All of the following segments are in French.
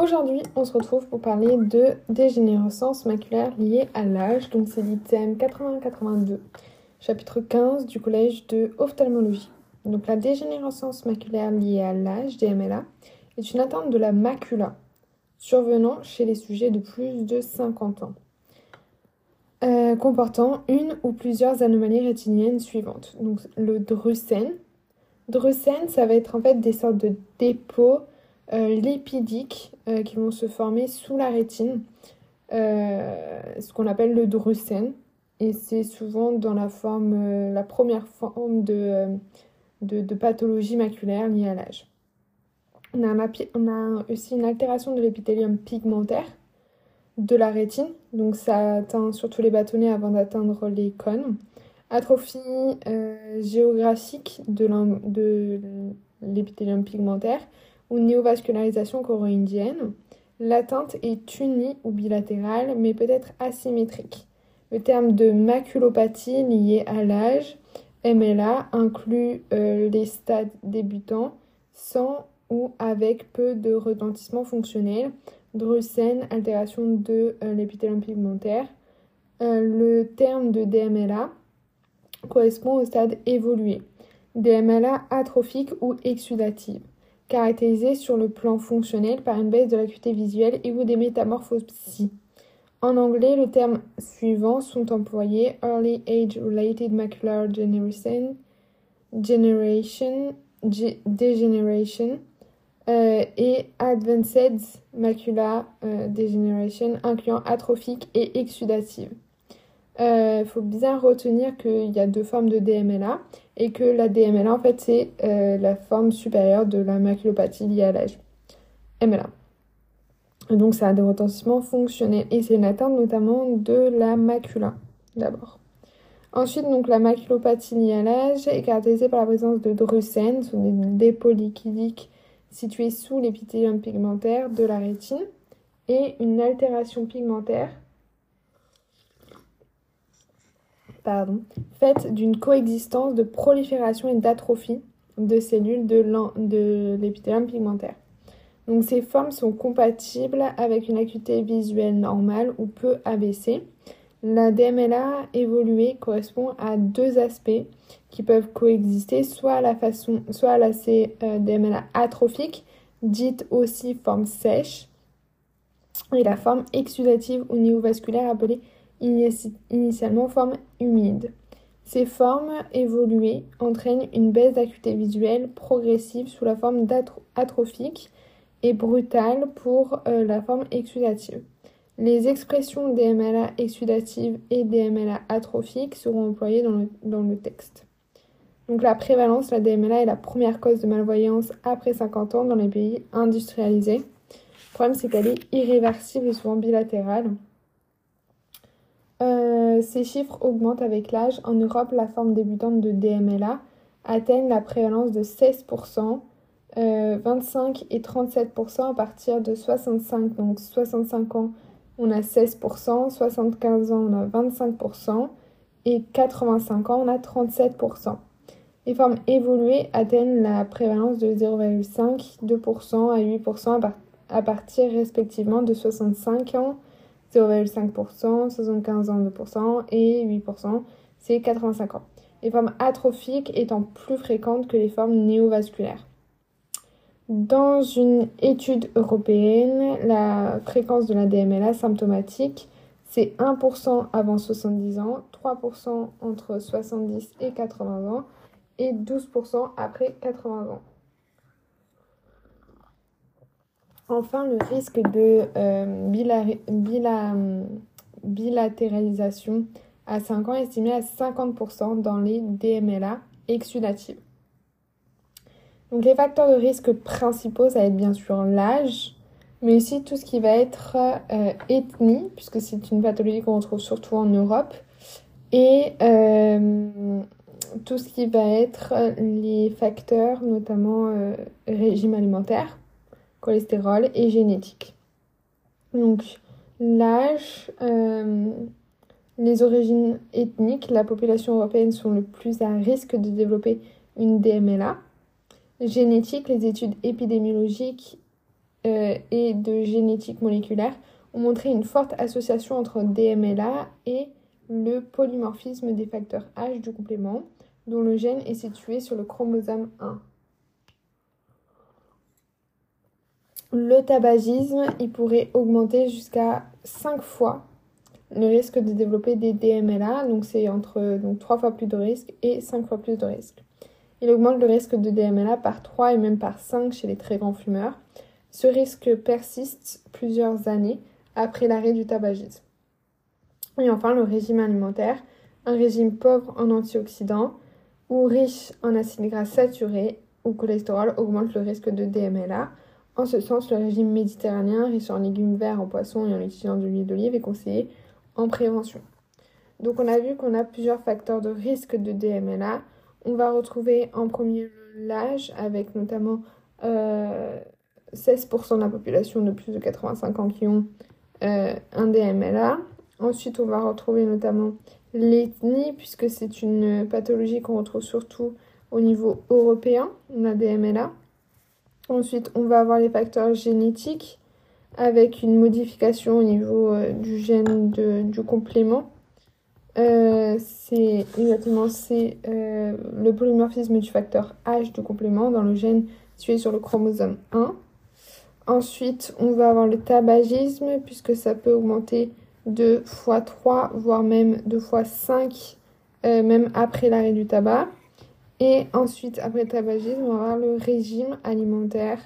Aujourd'hui, on se retrouve pour parler de dégénérescence maculaire liée à l'âge. Donc, c'est l'item 80-82, chapitre 15 du collège de ophtalmologie. Donc, la dégénérescence maculaire liée à l'âge, DMLA, est une atteinte de la macula survenant chez les sujets de plus de 50 ans, euh, comportant une ou plusieurs anomalies rétiniennes suivantes. Donc, le drusen. Drusen, ça va être en fait des sortes de dépôts euh, lipidiques euh, qui vont se former sous la rétine, euh, ce qu'on appelle le drusen. Et c'est souvent dans la forme, la première forme de, pathologie maculaire liée à l'âge. On a, aussi une altération de l'épithélium pigmentaire de la rétine, donc ça atteint surtout les bâtonnets avant d'atteindre les cônes. Atrophie géographique de l'épithélium pigmentaire ou néovascularisation choroïdienne. L'atteinte est unie ou bilatérale, mais peut être asymétrique. Le terme de maculopathie liée à l'âge, MLA, inclut euh, les stades débutants sans ou avec peu de retentissement fonctionnel, drusen, altération de euh, l'épithélium pigmentaire. Euh, le terme de DMLA correspond au stade évolué, DMLA atrophique ou exudative caractérisée sur le plan fonctionnel par une baisse de l'acuité visuelle et ou des métamorphoses psy. En anglais, les termes suivants sont employés Early Age-Related Macular Degeneration, generation, Degeneration euh, et Advanced Macular euh, Degeneration, incluant atrophique et exudative. Il euh, faut bien retenir qu'il y a deux formes de DMLA et que la DMLA, en fait, c'est euh, la forme supérieure de la maculopathie liée à l'âge. MLA. donc, ça a des retentissements fonctionnels et c'est une atteinte notamment de la macula, d'abord. Ensuite, donc, la maculopathie liée à l'âge est caractérisée par la présence de drusen, ce sont des dépôts liquidiques situés sous l'épithélium pigmentaire de la rétine, et une altération pigmentaire pardon, faite d'une coexistence de prolifération et d'atrophie de cellules de l'épithélium pigmentaire. Donc ces formes sont compatibles avec une acuité visuelle normale ou peu abaissée. La DMLA évoluée correspond à deux aspects qui peuvent coexister, soit à la façon, soit à la euh, DMLA atrophique, dite aussi forme sèche, et la forme exudative ou néovasculaire appelée initialement forme humide. Ces formes évoluées entraînent une baisse d'acuité visuelle progressive sous la forme atrophique et brutale pour euh, la forme exudative. Les expressions DMLA exudative et DMLA atrophique seront employées dans le, texte. Donc la prévalence, la DMLA est la première cause de malvoyance après 50 ans dans les pays industrialisés. Le problème, c'est qu'elle est irréversible et souvent bilatérale. Euh, ces chiffres augmentent avec l'âge. En Europe, la forme débutante de DMLA atteigne la prévalence de 16%, 25 euh, et 37% à partir de 65. Donc 65 ans, on a 16%, 75 ans, on a 25% et 85 ans, on a 37%. Les formes évoluées atteignent la prévalence de 0,5, 2% à 8% à partir respectivement de 65 ans, 0,5%, 75 ans 2% et 8%, c'est 85 ans. Les formes atrophiques étant plus fréquentes que les formes néovasculaires. Dans une étude européenne, la fréquence de la DMLA symptomatique, c'est 1% avant 70 ans, 3% entre 70 et 80 ans et 12% après 80 ans. Enfin, le risque de euh, bilatéralisation à 5 ans est estimé à 50% dans les DMLA exudatives. Donc les facteurs de risque principaux, ça va être bien sûr l'âge, mais aussi tout ce qui va être euh, ethnie, puisque c'est une pathologie qu'on retrouve surtout en Europe, et euh, tout ce qui va être les facteurs, notamment régime alimentaire cholestérol et génétique. Donc l'âge, euh, les origines ethniques, la population européenne sont le plus à risque de développer une DMLA. Génétique, les études épidémiologiques et de génétique moléculaire ont montré une forte association entre DMLA et le polymorphisme des facteurs H du complément, dont le gène est situé sur le chromosome 1. Le tabagisme, il pourrait augmenter jusqu'à 5 fois le risque de développer des DMLA, donc c'est entre donc, 3 fois plus de risque et 5 fois plus de risque. Il augmente le risque de DMLA par 3 et même par 5 chez les très grands fumeurs. Ce risque persiste plusieurs années après l'arrêt du tabagisme. Et enfin, le régime alimentaire, un régime pauvre en antioxydants ou riche en acides gras saturés ou cholestérol augmente le risque de DMLA. En ce sens, le régime méditerranéen, riche en légumes verts, en poissons et en utilisant de l'huile d'olive, est conseillé en prévention. Donc on a vu qu'on a plusieurs facteurs de risque de DMLA. On va retrouver en premier l'âge, avec notamment 16% euh, de la population de plus de 85 ans qui ont euh, un DMLA. Ensuite, on va retrouver notamment l'ethnie, puisque c'est une pathologie qu'on retrouve surtout au niveau européen, la DMLA. Ensuite, on va avoir les facteurs génétiques avec une modification au niveau euh, du gène du complément. Euh, c'est exactement c'est le polymorphisme du facteur H du complément dans le gène situé sur le chromosome 1. Ensuite, on va avoir le tabagisme, puisque ça peut augmenter de fois 3, voire même de fois 5, euh, même après l'arrêt du tabac. Et ensuite, après le tabagisme, on va avoir le régime alimentaire,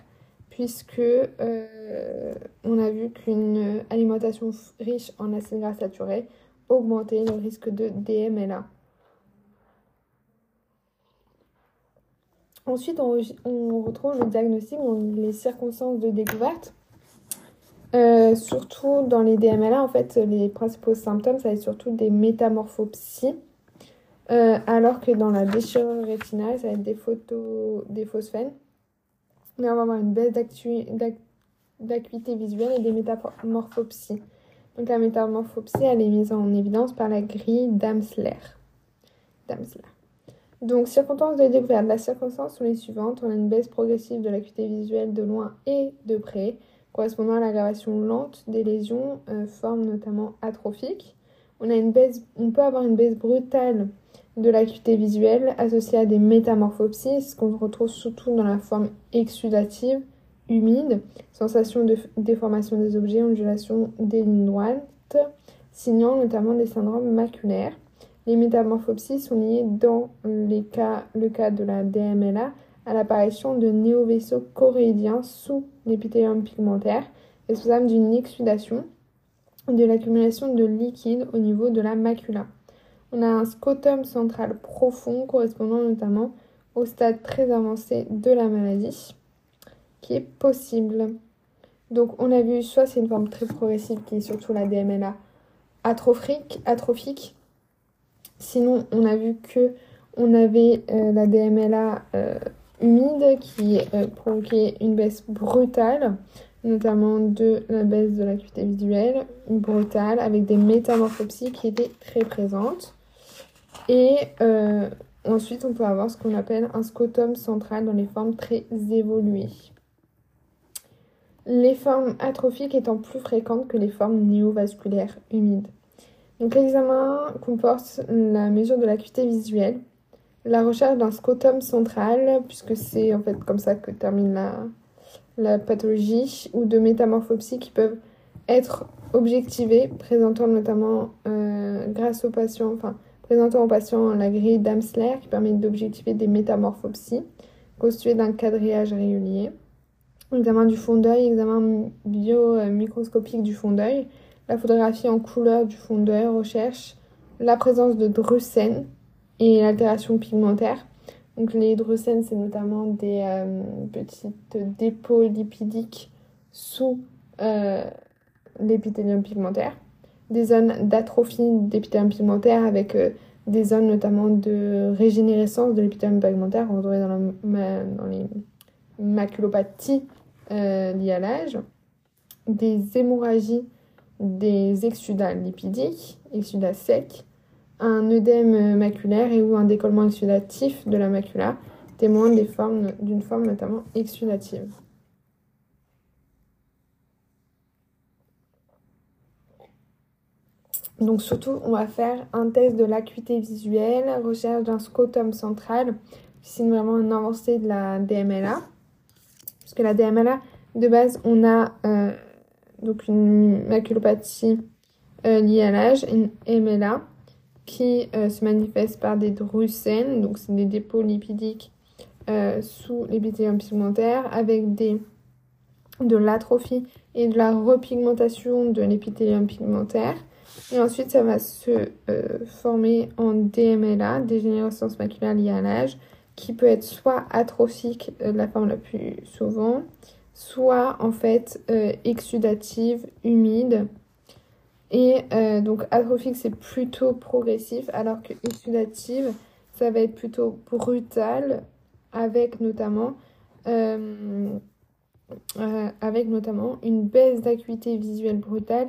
puisque euh, on a vu qu'une alimentation riche en acides gras saturés augmentait le risque de DMLA. Ensuite, on, retrouve le diagnostic, les circonstances de découverte. Euh, surtout dans les DMLA, en fait, les principaux symptômes, ça va être surtout des métamorphopsies. Euh, alors que dans la déchirure rétinale, ça va être des photos, des phosphènes. on va avoir une baisse d'acuité visuelle et des métamorphopsies. Donc la métamorphopsie, elle est mise en évidence par la grille d'Amsler. D'Amsler. Donc, circonstances de découverte. La circonstance sont les suivantes. On a une baisse progressive de l'acuité visuelle de loin et de près, correspondant à l'aggravation lente des lésions, euh, formes notamment atrophiques. On, a une baisse, on peut avoir une baisse brutale de l'acuité visuelle associée à des métamorphopsies, ce qu'on retrouve surtout dans la forme exudative, humide, sensation de déformation des objets, ondulation des lignes droites, signant notamment des syndromes maculaires. Les métamorphopsies sont liées dans le cas de la DMLA à l'apparition de néovaisseaux choréidiens sous l'épithélium pigmentaire, responsable d'une exsudation de l'accumulation de liquide au niveau de la macula. On a un scotum central profond correspondant notamment au stade très avancé de la maladie qui est possible. Donc on a vu soit c'est une forme très progressive qui est surtout la DMLA atrophique, Sinon, on a vu que on avait euh, la DMLA euh, humide qui euh, provoquait une baisse brutale, notamment de la baisse de l'acuité visuelle, brutale, avec des métamorphopsies qui étaient très présentes. Et ensuite, on peut avoir ce qu'on appelle un scotum central dans les formes très évoluées. Les formes atrophiques étant plus fréquentes que les formes néovasculaires humides. Donc l'examen comporte la mesure de l'acuité visuelle, la recherche d'un scotum central, puisque c'est en fait comme ça que termine la, la pathologie, ou de métamorphopsies qui peuvent être objectivées, présentant notamment euh, grâce aux patients, enfin présentant aux patients la grille d'Amsler qui permet d'objectiver des métamorphopsies constituées d'un quadrillage régulier. Examen du fond d'œil, examen bio-microscopique du fond d'œil, la photographie en couleur du fond d'œil recherche la présence de drusènes et l'altération pigmentaire. Donc les drusènes, c'est notamment des euh, petites dépôts lipidiques sous euh, l'épithélium pigmentaire, des zones d'atrophie d'épithélium pigmentaire avec euh, des zones notamment de régénérescence de l'épithélium pigmentaire, on retrouve dans, dans les maculopathies liées à l'âge, des hémorragies des exsudats lipidiques, exsudats secs, un œdème maculaire et ou un décollement exsudatif de la macula, témoin d'une forme, notamment exsudative. Donc surtout, on va faire un test de l'acuité visuelle, recherche d'un scrotum central, c'est vraiment une avancée de la DMLA. Parce que la DMLA, de base, on a euh, donc une maculopathie euh, liée à l'âge, une MLA, qui euh, se manifeste par des drusènes, donc c'est des dépôts lipidiques sous l'épithélium pigmentaire, avec des, de l'atrophie et de la repigmentation de l'épithélium pigmentaire. Et ensuite, ça va se former en DMLA, dégénérescence maculaire liée à l'âge, qui peut être soit atrophique, de la forme la plus souvent, soit en fait euh, exudative, humide. Et euh, donc atrophique, c'est plutôt progressif, alors que exudative, ça va être plutôt brutal, avec notamment, euh, avec notamment une baisse d'acuité visuelle brutale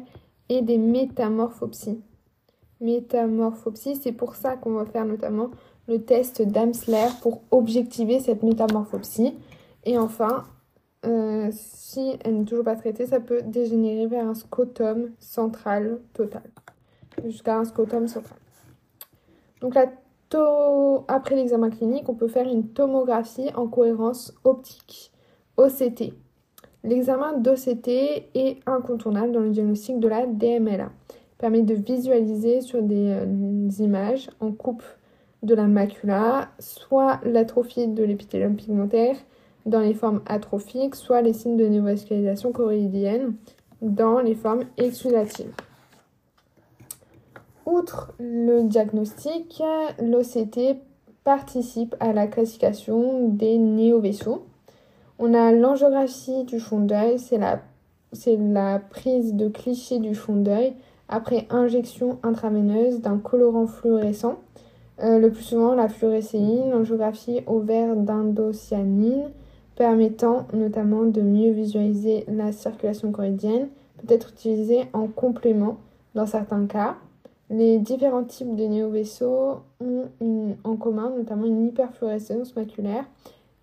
et des métamorphopsies. Métamorphopsies, c'est pour ça qu'on va faire notamment le test d'Amsler pour objectiver cette métamorphopsie. Et enfin, euh, si elle n'est toujours pas traitée, ça peut dégénérer vers un scotum central total, jusqu'à un scotum central. Donc après l'examen clinique, on peut faire une tomographie en cohérence optique, OCT. L'examen d'OCT est incontournable dans le diagnostic de la DMLA. Il permet de visualiser sur des euh, images en coupe de la macula, soit l'atrophie de l'épithélium pigmentaire, dans les formes atrophiques, soit les signes de néovascularisation choroïdienne dans les formes exudatives. Outre le diagnostic, l'OCT participe à la classification des néovaisseaux. On a l'angiographie du fond d'œil, c'est la, prise de cliché du fond d'œil après injection intraveineuse d'un colorant fluorescent. Euh, le plus souvent, la fluorescéine, l'angiographie au vert d'indocyanine, permettant notamment de mieux visualiser la circulation choroïdienne, peut être utilisée en complément dans certains cas. Les différents types de néovaisseaux ont en commun notamment une hyperfluorescence maculaire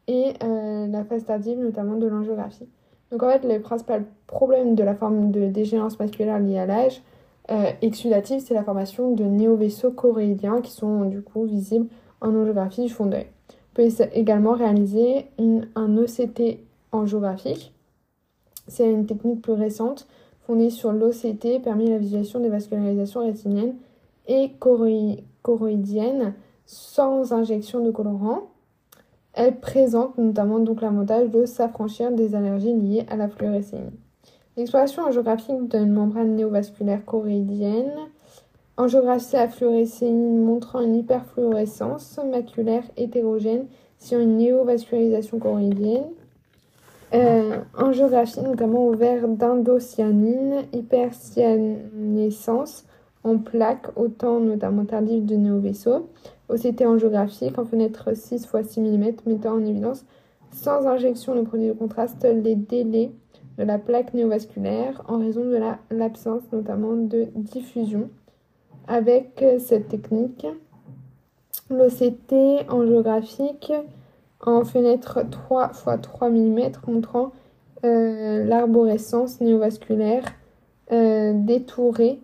et euh, la phase tardive notamment de l'angiographie. Donc en fait, le principal problème de la forme de dégénérescence maculaire liée à l'âge euh, exudative, c'est la formation de néovaisseaux choroïdiens qui sont du coup visibles en angiographie du fond d'œil. On peut également réaliser un OCT angiographique. C'est une technique plus récente fondée sur l'OCT, permet la visualisation des vascularisations rétiniennes et choroïdiennes sans injection de colorant. Elle présente notamment donc l'avantage de s'affranchir des allergies liées à la fluorescéine. L'exploration angiographique d'une membrane néovasculaire choroïdienne Angiographie à fluorescéine montrant une hyperfluorescence maculaire hétérogène sur une néovascularisation choroïdienne. Euh, angiographie notamment au vert d'indocyanine, hypercyanescence en plaques, autant notamment tardive de néovaisseau. OCT angiographique en fenêtre 6 x 6 mm mettant en évidence sans injection de produit de contraste les délais de la plaque néovasculaire en raison de l'absence notamment de diffusion avec euh, cette technique. L'OCT angiographique en fenêtre 3 x 3 mm montrant euh, l'arborescence néovasculaire euh, détourée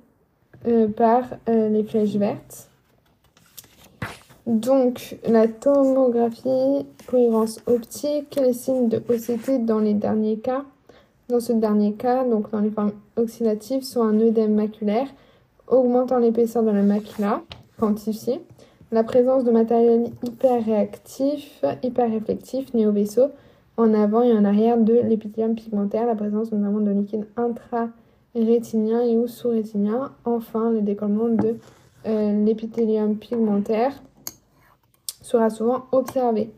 par les flèches vertes. Donc la tomographie, cohérence optique, les signes de OCT dans les derniers cas. Dans ce dernier cas, donc dans les formes oxydatives, sont un œdème maculaire, augmentant l'épaisseur de la macula, quantifié, la présence de matériel hyper réactif, hyper réflectif, néo-vaisseau, en avant et en arrière de l'épithélium pigmentaire, la présence notamment de liquide intra-rétinien et ou sous-rétinien, enfin le décollement de euh, l'épithélium pigmentaire sera souvent observé.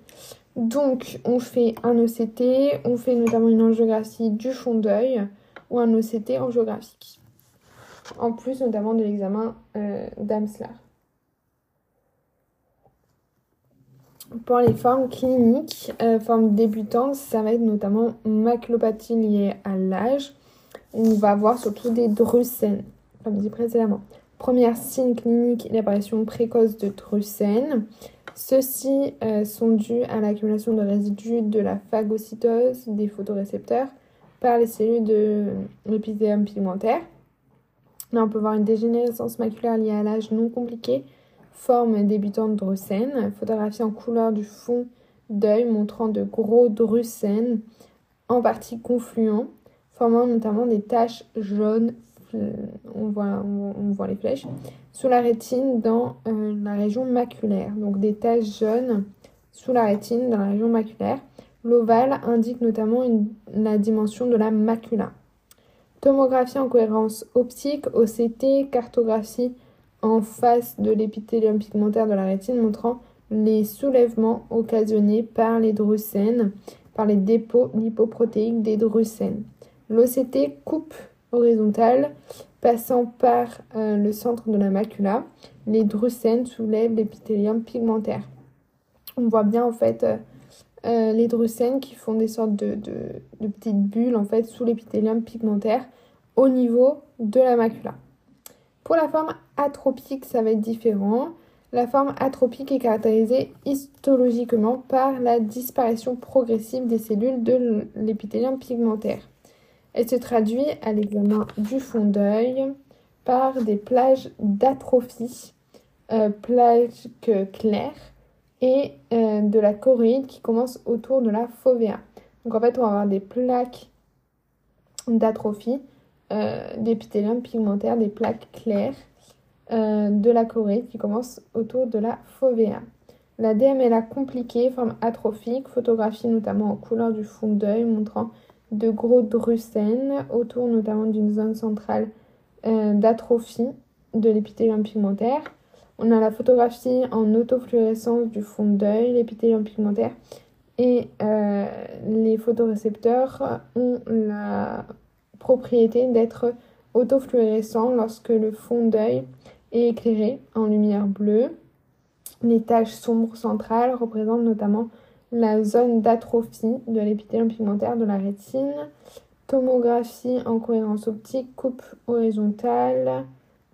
Donc on fait un OCT, on fait notamment une angiographie du fond d'œil ou un OCT angiographique en plus notamment de l'examen euh, d'Amsler. Pour les formes cliniques, euh, formes débutantes, ça va être notamment maculopathie liée à l'âge. On va voir surtout des drusènes, comme dit précédemment. Première signe clinique, l'apparition précoce de drusènes. Ceux-ci euh, sont dus à l'accumulation de résidus de la phagocytose des photorécepteurs par les cellules de l'épithélium pigmentaire. Là, on peut voir une dégénérescence maculaire liée à l'âge non compliqué, forme débutante drusen, photographie en couleur du fond d'œil montrant de gros drusen en partie confluents, formant notamment des taches jaunes, on voit, les flèches, sous la rétine dans euh, la région maculaire. Donc des taches jaunes sous la rétine dans la région maculaire. L'ovale indique notamment la dimension de la macula. Tomographie en cohérence optique, OCT, cartographie en face de l'épithélium pigmentaire de la rétine montrant les soulèvements occasionnés par les drucènes, par les dépôts lipoprotéiques des drucènes. L'OCT coupe horizontale passant par euh, le centre de la macula. Les drucènes soulèvent l'épithélium pigmentaire. On voit bien en fait euh, euh, les drucènes qui font des sortes de, petites bulles en fait sous l'épithélium pigmentaire au niveau de la macula. Pour la forme atropique, ça va être différent. La forme atropique est caractérisée histologiquement par la disparition progressive des cellules de l'épithélium pigmentaire. Elle se traduit à l'examen du fond d'œil par des plages d'atrophie, euh, plages claires, et euh, de la choroïde qui commence autour de la fovea. Donc en fait, on va avoir des plaques d'atrophie euh, d'épithélium pigmentaire, des plaques claires euh, de la choroïde qui commence autour de la fovea. La DMLA compliquée, forme atrophique, photographie notamment en couleur du fond d'œil, montrant de gros drucènes autour notamment d'une zone centrale d'atrophie de l'épithélium pigmentaire. On a la photographie en autofluorescence du fond d'œil, l'épithélium pigmentaire. Et euh, les photorécepteurs ont la propriété d'être autofluorescents lorsque le fond d'œil est éclairé en lumière bleue. Les taches sombres centrales représentent notamment la zone d'atrophie de l'épithélium pigmentaire de la rétine. Tomographie en cohérence optique, coupe horizontale,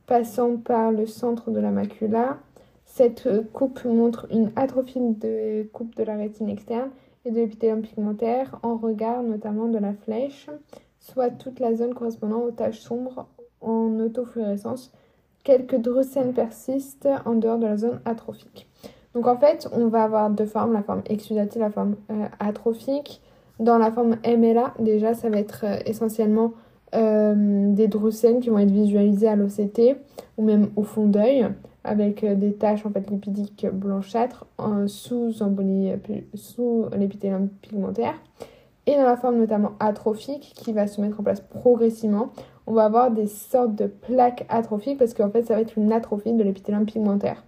passant par le centre de la macula. Cette coupe montre une atrophie de coupe de la rétine externe et de l'épithélium pigmentaire en regard notamment de la flèche, soit toute la zone correspondant aux taches sombres en autofluorescence. Quelques drucènes persistent en dehors de la zone atrophique. Donc en fait, on va avoir deux formes, la forme exudative, la forme euh, atrophique. Dans la forme MLA, déjà, ça va être euh, essentiellement euh, des drucènes qui vont être visualisés à l'OCT ou même au fond d'œil avec des taches en fait lipidiques blanchâtres sous, sous l'épithélium pigmentaire. Et dans la forme notamment atrophique qui va se mettre en place progressivement, on va avoir des sortes de plaques atrophiques parce qu'en fait ça va être une atrophie de l'épithélium pigmentaire.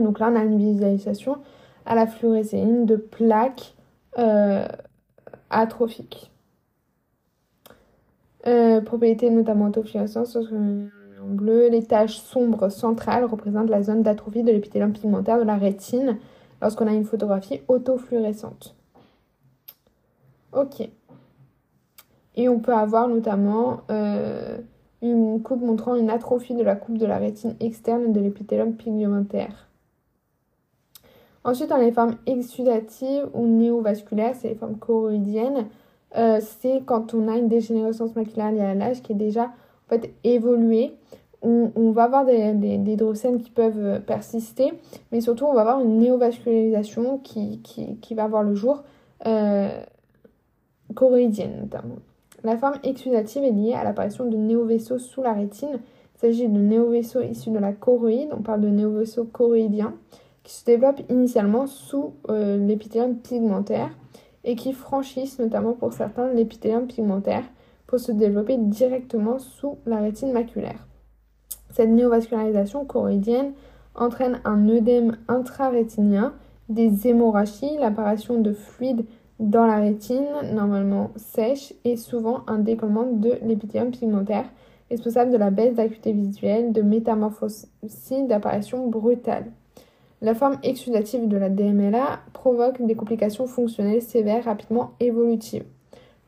Donc là on a une visualisation à la fluorescéine de plaques euh, atrophiques. Euh, propriété notamment autofluorescence en bleu. Les taches sombres centrales représentent la zone d'atrophie de l'épithélium pigmentaire de la rétine lorsqu'on a une photographie autofluorescente. Ok. Et on peut avoir notamment euh, une coupe montrant une atrophie de la coupe de la rétine externe de l'épithélium pigmentaire. Ensuite, on a les formes exudatives ou néovasculaires, c'est les formes choroïdiennes. Euh, c'est quand on a une dégénérescence maculaire liée à l'âge qui est déjà en fait évoluée. On, va avoir des, des, qui peuvent euh, persister, mais surtout on va avoir une néovascularisation qui, qui, va avoir le jour, euh, choroïdienne notamment. La forme exudative est liée à l'apparition de néovaisseaux sous la rétine. Il s'agit de néovaisseaux issus de la choroïde, on parle de néovaisseaux choroïdiens, qui se développent initialement sous l'épithélium pigmentaire et qui franchissent notamment pour certains l'épithélium pigmentaire pour se développer directement sous la rétine maculaire. Cette néovascularisation choroïdienne entraîne un œdème intrarétinien, des hémorragies, l'apparition de fluides dans la rétine, normalement sèche, et souvent un décollement de l'épithélium pigmentaire, responsable de la baisse d'acuité visuelle, de métamorphose, d'apparition brutale. La forme exudative de la DMLA provoque des complications fonctionnelles sévères rapidement évolutives.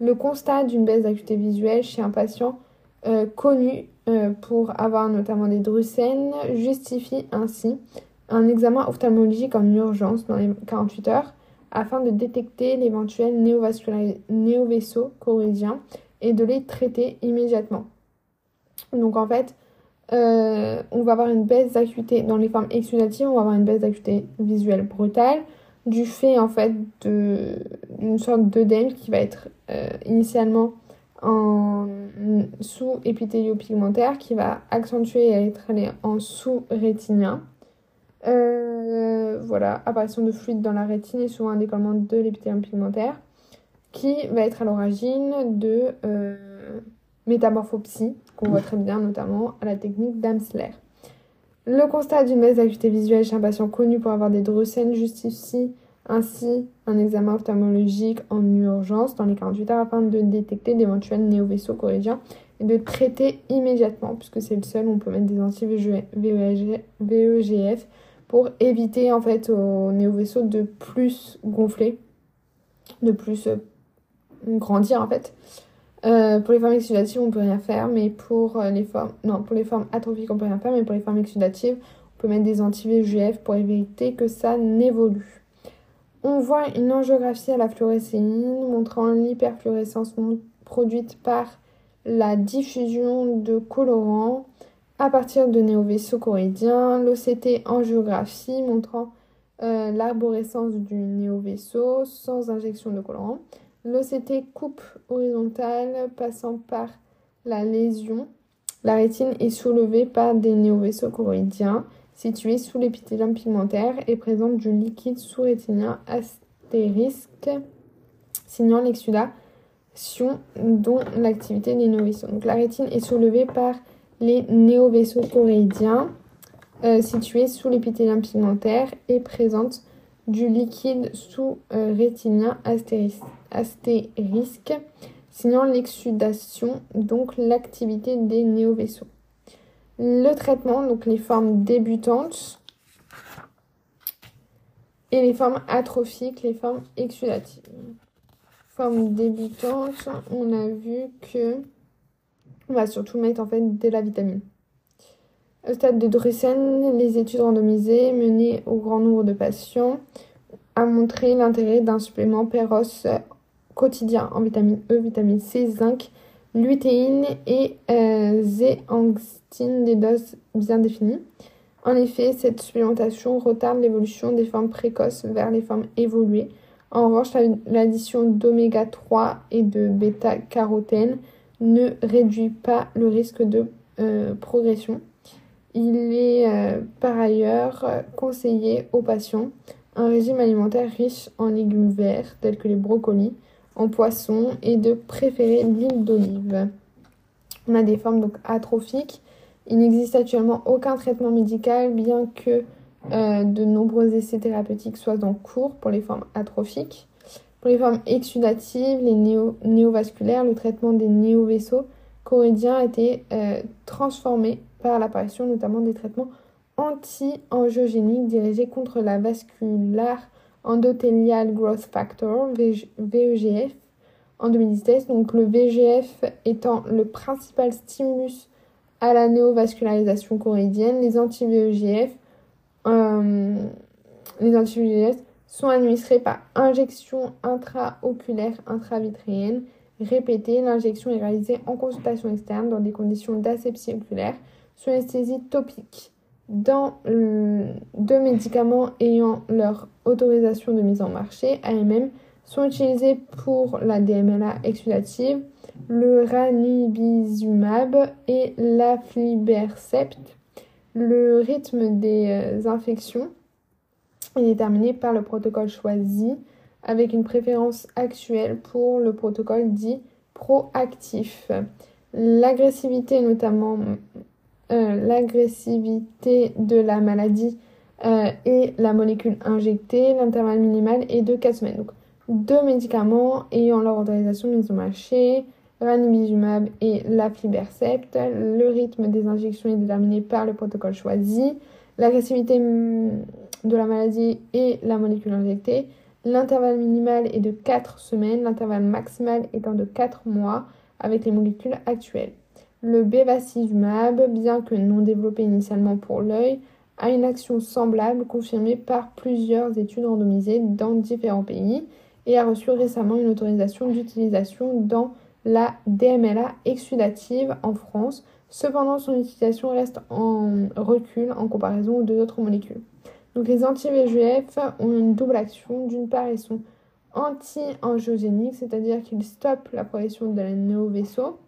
Le constat d'une baisse d'acuité visuelle chez un patient euh, connu euh, pour avoir notamment des drucènes justifie ainsi un examen ophtalmologique en urgence dans les 48 heures afin de détecter l'éventuel néovaisseau corridien et de les traiter immédiatement. Donc en fait, euh, on va avoir une baisse d'acuité dans les formes exudatives, on va avoir une baisse d'acuité visuelle brutale du fait en fait d'une sorte d'œdème qui va être euh, initialement en sous épithélio-pigmentaire qui va accentuer et être allé en sous-rétinien. Euh, voilà, apparition de fluide dans la rétine et souvent un décollement de l'épithélium pigmentaire qui va être à l'origine de métamorphopsie qu'on voit très bien notamment à la technique d'Amsler. Le constat d'une baisse d'acuité visuelle chez un patient connu pour avoir des drocènes justifie ainsi un examen ophtalmologique en urgence dans les 48 heures afin de détecter d'éventuels néovaisseaux corrigiens et de traiter immédiatement, puisque c'est le seul où on peut mettre des anti-VEGF pour éviter en fait aux néovaisseaux de plus gonfler, de plus euh, grandir en fait. Euh, pour les formes exudatives, on peut rien faire, mais pour euh, les formes non, pour les formes atrophiques, on peut rien faire, mais pour les formes exudatives, on peut mettre des anti-VEGF pour éviter que ça n'évolue. On voit une angiographie à la fluorescéine montrant l'hyperfluorescence produite par la diffusion de colorants à partir de néovaisseaux choroïdiens, l'OCT angiographie montrant euh, l'arborescence du néovaisseau sans injection de colorant, l'OCT coupe horizontale passant par la lésion. La rétine est soulevée par des néovaisseaux choroïdiens située sous l'épithélium pigmentaire et présente du liquide sous-rétinien astérisque, signant l'exsudation dont l'activité des néovaisseaux. Donc la rétine est soulevée par les néovaisseaux choréidiens euh, situés sous l'épithélium pigmentaire et présente du liquide sous-rétinien astérisque, signant l'exsudation, donc l'activité des néovaisseaux. Le traitement, donc les formes débutantes et les formes atrophiques, les formes exudatives. Forme débutante, on a vu que on va surtout mettre en fait de la vitamine. Au stade de Drusen, les études randomisées menées au grand nombre de patients a montré l'intérêt d'un supplément Peros quotidien en vitamine E, vitamine C, zinc, lutéine et euh, zéangstine des doses bien définies. En effet, cette supplémentation retarde l'évolution des formes précoces vers les formes évoluées. En revanche, l'addition d'oméga 3 et de bêta-carotène ne réduit pas le risque de euh, progression. Il est euh, par ailleurs conseillé aux patients un régime alimentaire riche en légumes verts tels que les brocolis, en poisson et de préférer l'huile d'olive. On a des formes donc atrophiques. Il n'existe actuellement aucun traitement médical, bien que euh, de nombreux essais thérapeutiques soient en cours pour les formes atrophiques. Pour les formes exudatives, les néovasculaires, le traitement des néovaisseaux choroïdiens a été euh, transformé par l'apparition notamment des traitements anti-angiogéniques dirigés contre la vasculaire Endothelial Growth Factor, VEGF, en 2016. Donc le VEGF étant le principal stimulus à la néovascularisation choroïdienne, les anti-VEGF euh, anti sont administrés par injection intraoculaire intravitréenne répétée. L'injection est réalisée en consultation externe dans des conditions d'asepsie oculaire sous anesthésie topique dans deux médicaments ayant leur autorisation de mise en marché, AMM, sont utilisés pour la DMLA exudative, le ranibizumab et l'aflibercept. Le rythme des euh, infections est déterminé par le protocole choisi avec une préférence actuelle pour le protocole dit proactif. L'agressivité notamment l'agressivité de la maladie euh, et la molécule injectée, l'intervalle minimal est de 4 semaines. Donc, deux médicaments ayant leur autorisation mise au marché, ranibizumab et l'aflibercept. Le rythme des injections est déterminé par le protocole choisi. L'agressivité mm, de la maladie et la molécule injectée. L'intervalle minimal est de 4 semaines, l'intervalle maximal étant de 4 mois avec les molécules actuelles. Le bevacizumab, bien que non développé initialement pour l'œil, a une action semblable confirmée par plusieurs études randomisées dans différents pays et a reçu récemment une autorisation d'utilisation dans la DMLA exsudative en France. Cependant, son utilisation reste en recul en comparaison aux deux autres molécules. Donc les anti-VEGF ont une double action. D'une part, ils sont anti-angiogéniques, c'est-à-dire qu'ils stoppent la progression de la néo-vaisseau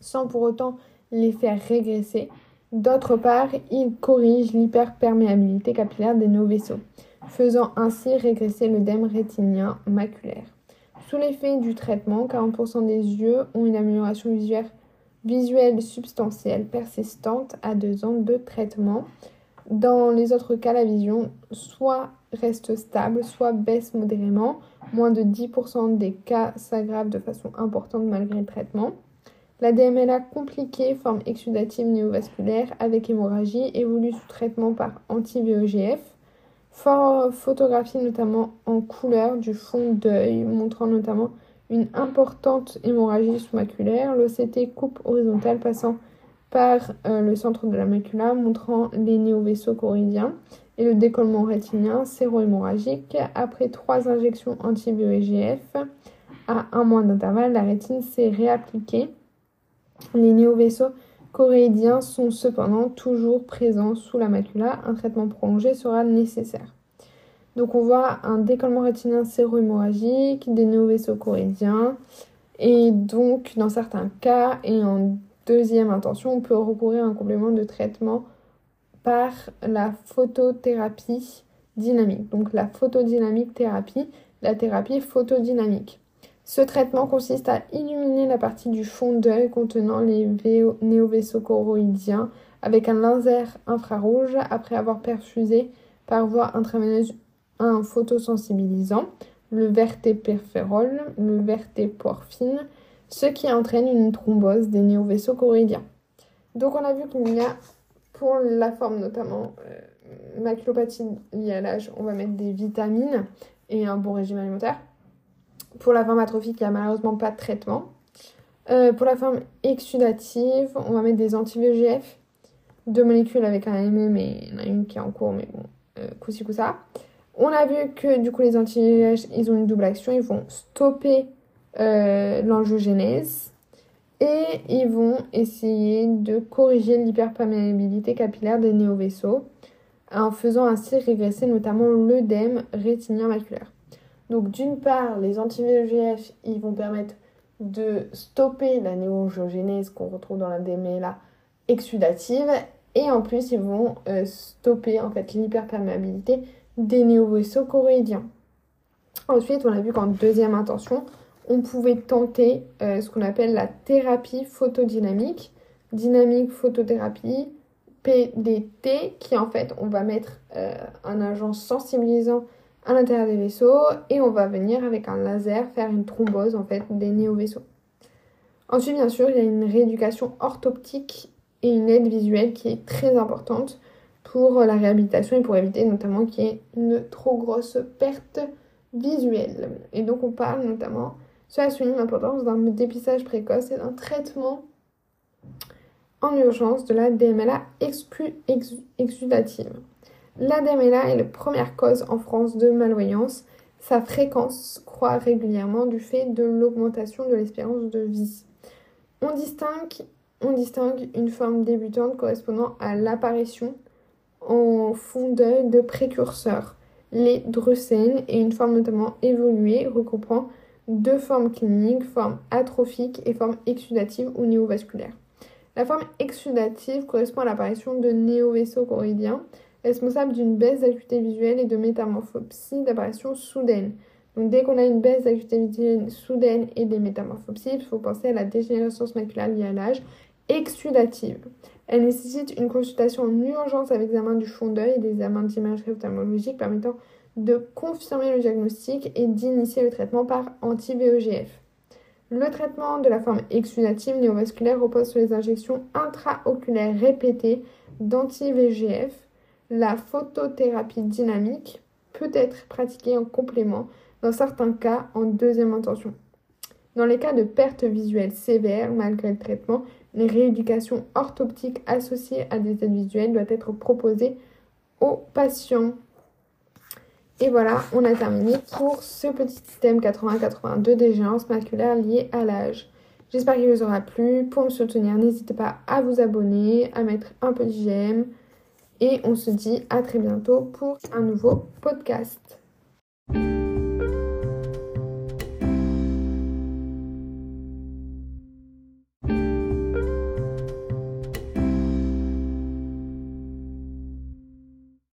sans pour autant les faire régresser. D'autre part, ils corrigent l'hyperperméabilité capillaire des néo-vaisseaux, faisant ainsi régresser l'œdème rétinien maculaire. Sous l'effet du traitement, 40% des yeux ont une amélioration visuelle, visuelle substantielle persistante à deux ans de traitement. Dans les autres cas, la vision soit reste stable, soit baisse modérément. Moins de 10% des cas s'aggravent de façon importante malgré le traitement. La DMLA compliquée, forme exudative néovasculaire avec hémorragie, évolue sous traitement par anti-VEGF. Photographie notamment en couleur du fond d'œil, montrant notamment une importante hémorragie sous-maculaire. L'OCT coupe horizontale passant par euh, le centre de la macula, montrant les néovaisseaux choroïdiens et le décollement rétinien séro-hémorragique. Après trois injections anti-VEGF à un mois d'intervalle, la rétine s'est réappliquée. Les néovaisseaux choréidiens sont cependant toujours présents sous la macula. Un traitement prolongé sera nécessaire. Donc on voit un décollement rétinien séro-hémorragique, des néovaisseaux choréidiens. Et donc dans certains cas et en deuxième intention, on peut recourir à un complément de traitement par la photothérapie dynamique. Donc la photodynamique thérapie, la thérapie photodynamique. Ce traitement consiste à illuminer la partie du fond d'œil contenant les néovaisseaux choroïdiens avec un laser infrarouge après avoir perfusé par voie intraveineuse un photosensibilisant, le vertéperférol, le vertéporphine, ce qui entraîne une thrombose des néovaisseaux choroïdiens. Donc on a vu qu'il y a pour la forme notamment euh, maculopathie liée à l'âge, on va mettre des vitamines et un bon régime alimentaire. Pour la forme atrophique, il n'y a malheureusement pas de traitement. Euh, pour la forme exudative, on va mettre des anti-VEGF, deux molécules avec un MM et il y en a une qui est en cours, mais bon, euh, coup ça. On a vu que du coup les anti-VEGF, ils ont une double action, ils vont stopper euh, l'angiogénèse et ils vont essayer de corriger l'hyperperméabilité capillaire des néovaisseaux en faisant ainsi régresser notamment l'œdème rétinien maculaire. Donc d'une part, les anti-VEGF, ils vont permettre de stopper la néoangiogénèse qu'on retrouve dans la DMLA exudative et en plus ils vont euh, stopper en fait l'hyperperméabilité des néovaisseaux. Ensuite, on a vu qu'en deuxième intention, on pouvait tenter euh, ce qu'on appelle la thérapie photodynamique, dynamique photothérapie, PDT, qui en fait, on va mettre euh, un agent sensibilisant à l'intérieur des vaisseaux et on va venir avec un laser faire une thrombose en fait des néo-vaisseaux. Ensuite, bien sûr, il y a une rééducation orthoptique et une aide visuelle qui est très importante pour la réhabilitation et pour éviter notamment qu'il y ait une trop grosse perte visuelle. Et donc, on parle notamment cela souligne l'importance d'un dépistage précoce et d'un traitement en urgence de la DMLA exudative. La DMLA est la première cause en France de malvoyance. Sa fréquence croît régulièrement du fait de l'augmentation de l'espérance de vie. On distingue, une forme débutante correspondant à l'apparition en fond d'œil de précurseurs, les drusènes, et une forme notamment évoluée regroupant deux formes cliniques, forme atrophique et forme exudative ou néovasculaire. La forme exudative correspond à l'apparition de néovaisseaux choroïdiens, responsables d'une baisse d'acuité visuelle et de métamorphopsie d'apparition soudaine. Donc dès qu'on a une baisse d'acuité visuelle soudaine et des métamorphopsies, il faut penser à la dégénérescence maculaire liée à l'âge exudative. Elle nécessite une consultation en urgence avec examen du fond d'œil et des examens d'imagerie ophtalmologique permettant de confirmer le diagnostic et d'initier le traitement par anti-VEGF. Le traitement de la forme exudative néovasculaire repose sur les injections intraoculaires répétées d'anti-VEGF. La photothérapie dynamique peut être pratiquée en complément, dans certains cas en deuxième intention. Dans les cas de perte visuelle sévère, malgré le traitement, une rééducation orthoptique associée à des aides visuelles doit être proposée aux patients. Et voilà, on a terminé pour ce petit système 80-82 des géances maculaires liées à l'âge. J'espère qu'il vous aura plu. Pour me soutenir, n'hésitez pas à vous abonner, à mettre un petit j'aime. Et on se dit à très bientôt pour un nouveau podcast.